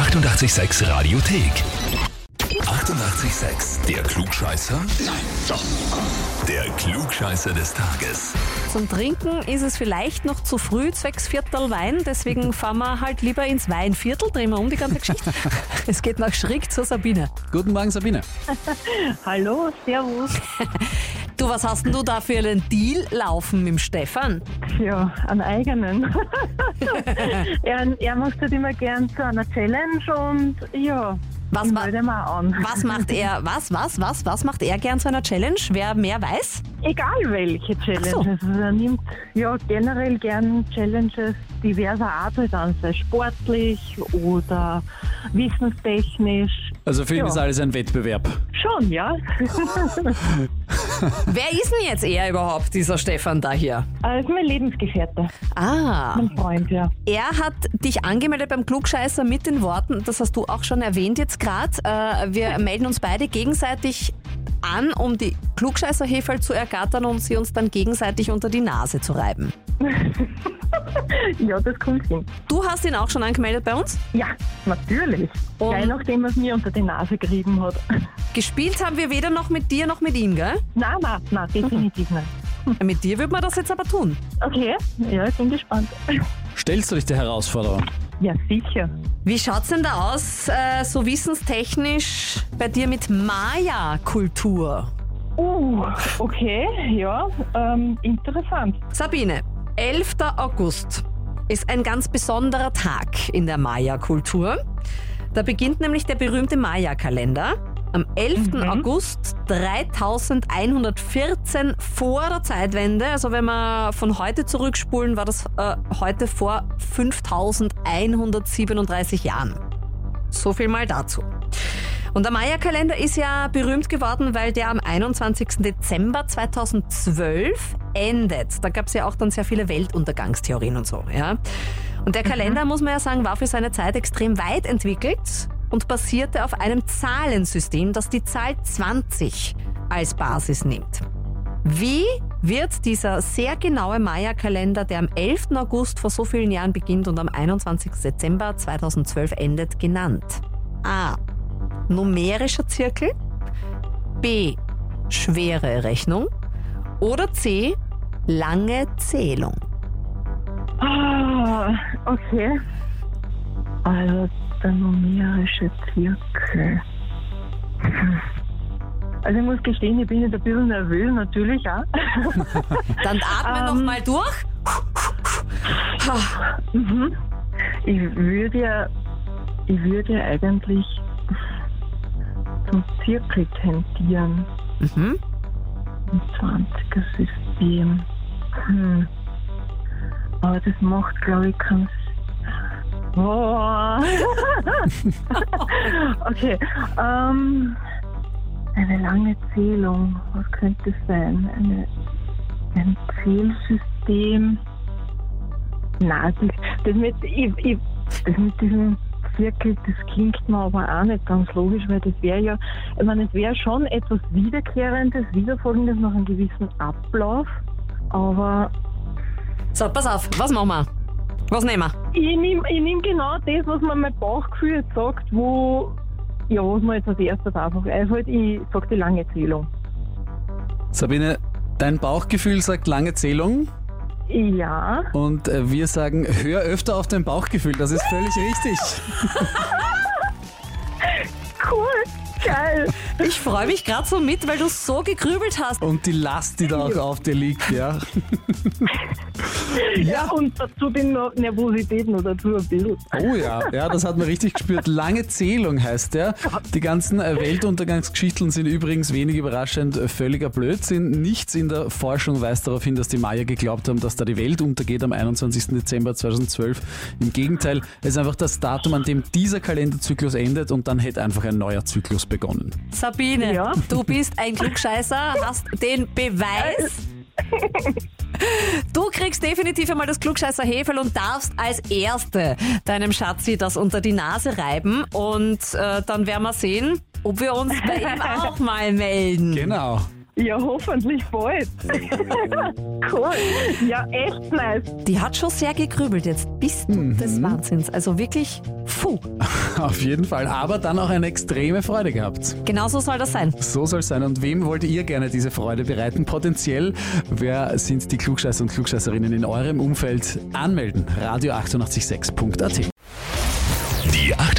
886 Radiothek. 88,6. Der Klugscheißer? Nein, doch. Der Klugscheißer des Tages. Zum Trinken ist es vielleicht noch zu früh, zwecks Viertel Wein. Deswegen fahren wir halt lieber ins Weinviertel, drehen wir um die ganze Geschichte. es geht nach Schrick zur Sabine. Guten Morgen, Sabine. Hallo, servus. Du, was hast denn du da für einen Deal laufen mit dem Stefan? Ja, einen eigenen. er, er macht halt immer gern zu einer Challenge und ja, Was, ma was macht er, was, was, was, was macht er gern zu einer Challenge? Wer mehr weiß? Egal welche Challenge. So. Also er nimmt ja generell gern Challenges diverser Art halt an, sei sportlich oder wissenstechnisch. Also für ihn Ja. ist alles ein Wettbewerb. Schon, ja. Wer ist denn jetzt er überhaupt, dieser Stefan da hier? Er ist mein Lebensgefährte, Ah, mein Freund, ja. er hat dich angemeldet beim Klugscheißer mit den Worten, das hast du auch schon erwähnt jetzt gerade, äh, wir melden uns beide gegenseitig an, um die Klugscheißer-Heferl zu ergattern und sie uns dann gegenseitig unter die Nase zu reiben. Ja, das kommt hin. Du hast ihn auch schon angemeldet bei uns? Ja, natürlich. Und- Gleich nachdem er es mir unter die Nase gerieben hat. Gespielt haben wir weder noch mit dir noch mit ihm, gell? Nein, nein, nein, definitiv nicht. Mit dir würde man das jetzt aber tun. Okay, ja, ich bin gespannt. Stellst du dich der Herausforderung? Ja, sicher. Wie schaut's denn da aus, äh, so wissenstechnisch bei dir mit Maya-Kultur? Uh, okay, ja, ähm, interessant. Sabine, 11. August ist ein ganz besonderer Tag in der Maya-Kultur. Da beginnt nämlich der berühmte Maya-Kalender. Am 11. August 3114 vor der Zeitwende, also wenn wir von heute zurückspulen, war das äh, heute vor 5137 Jahren. So viel mal dazu. Und der Maya-Kalender ist ja berühmt geworden, weil der am 21. Dezember 2012 endet. Da gab es ja auch dann sehr viele Weltuntergangstheorien und so. Ja? Und der Kalender, muss man ja sagen, war für seine Zeit extrem weit entwickelt und basierte auf einem Zahlensystem, das die Zahl 20 als Basis nimmt. Wie wird dieser sehr genaue Maya-Kalender, der am 11. August vor so vielen Jahren beginnt und am 21. Dezember 2012 endet, genannt? A. Numerischer Zirkel. B. Schwere Rechnung. Oder C. Lange Zählung. Ah, okay. Also der numerische Zirkel. Hm. Also ich muss gestehen, ich bin jetzt ein bisschen nervös, natürlich auch. Dann atme noch mal durch. Mhm. Ich würde ja, ich würde ja eigentlich zum Zirkel tendieren. Mhm. Im 20er System. Hm. Aber das macht, glaube ich, keinen Boah. okay. Ähm, eine lange Zählung. Was könnte es sein? Eine, ein Zählsystem. Nein, das, das, mit, ich, ich, das mit diesem Zirkel, das klingt mir aber auch nicht ganz logisch, weil das wäre ja, ich meine, es wäre schon etwas Wiederkehrendes, Wiederfolgendes nach einem gewissen Ablauf, aber So, pass auf, was machen wir? Was nehmen wir? ich nehme ich nehm genau das, was mir mein Bauchgefühl jetzt sagt, wo, ja, was mir jetzt als erstes einfach einfällt, ich sag die lange Zählung. Sabine, dein Bauchgefühl sagt lange Zählung Ja, und äh, wir sagen, hör öfter auf dein Bauchgefühl. Das ist völlig richtig. Ich freue mich gerade so mit, weil du so gegrübelt hast. Und die Last, die da auch auf dir liegt, ja. Ja, und dazu die Nervosität noch dazu ein bisschen. Oh ja, ja, das hat man richtig gespürt. Lange Zählung heißt der. Die ganzen äh, Weltuntergangsgeschichten sind übrigens wenig überraschend äh, völliger Blödsinn. Nichts in der Forschung weist darauf hin, dass die Maya geglaubt haben, dass da die Welt untergeht am 21. Dezember 2012. Im Gegenteil, es ist einfach das Datum, an dem dieser Kalenderzyklus endet und dann hätte einfach ein neuer Zyklus begonnen. Sabine, Ja. du bist ein Klugscheißer, hast den Beweis. Du kriegst definitiv einmal das Klugscheißer Hefel und darfst als Erste deinem Schatzi das unter die Nase reiben und äh, dann werden wir sehen, ob wir uns bei ihm auch mal melden. Genau. Ja, hoffentlich bald. cool. Ja, echt nice. Die hat schon sehr gegrübelt jetzt. Bist du des Wahnsinns. Also wirklich, puh. Auf jeden Fall. Aber dann auch eine extreme Freude gehabt. Genauso soll das sein. So soll es sein. Und wem wollt ihr gerne diese Freude bereiten? Potenziell, wer sind die Klugscheißer und Klugscheißerinnen in eurem Umfeld? Anmelden. Radio886.at.